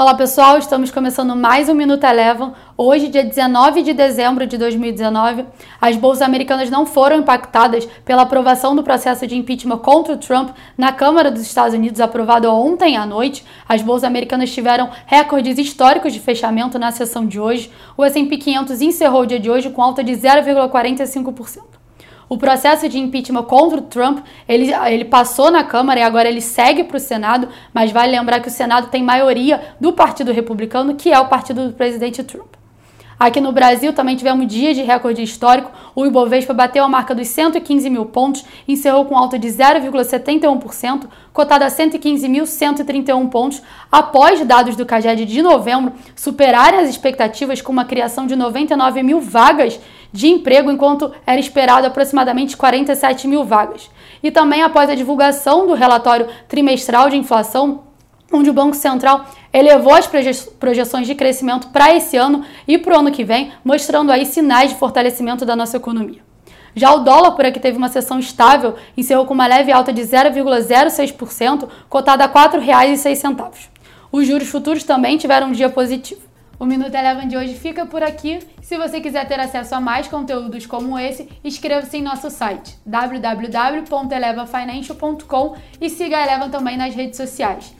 Olá pessoal, estamos começando mais um Minuto Eleven. Hoje, dia 19 de dezembro de 2019, as bolsas americanas não foram impactadas pela aprovação do processo de impeachment contra o Trump na Câmara dos Estados Unidos, aprovado ontem à noite. As bolsas americanas tiveram recordes históricos de fechamento na sessão de hoje. O S&P 500 encerrou o dia de hoje com alta de 0,45%. O processo de impeachment contra o Trump, ele, ele passou na Câmara e agora ele segue para o Senado, mas vale lembrar que o Senado tem maioria do Partido Republicano, que é o partido do presidente Trump. Aqui no Brasil também tivemos dia de recorde histórico. O Ibovespa bateu a marca dos 115 mil pontos, encerrou com alta de 0,71%, cotada a 115.131 pontos, após dados do CAGED de novembro superarem as expectativas com uma criação de 99 mil vagas de emprego, enquanto era esperado aproximadamente 47 mil vagas. E também após a divulgação do relatório trimestral de inflação, onde o Banco Central elevou as projeções de crescimento para esse ano e para o ano que vem, mostrando aí sinais de fortalecimento da nossa economia. Já o dólar por aqui teve uma sessão estável, encerrou com uma leve alta de 0,06%, cotada a R$ 4,06. Os juros futuros também tiveram um dia positivo. O Minuto Eleven de hoje fica por aqui. Se você quiser ter acesso a mais conteúdos como esse, inscreva-se em nosso site www.elevafinancial.com e siga a Eleven também nas redes sociais.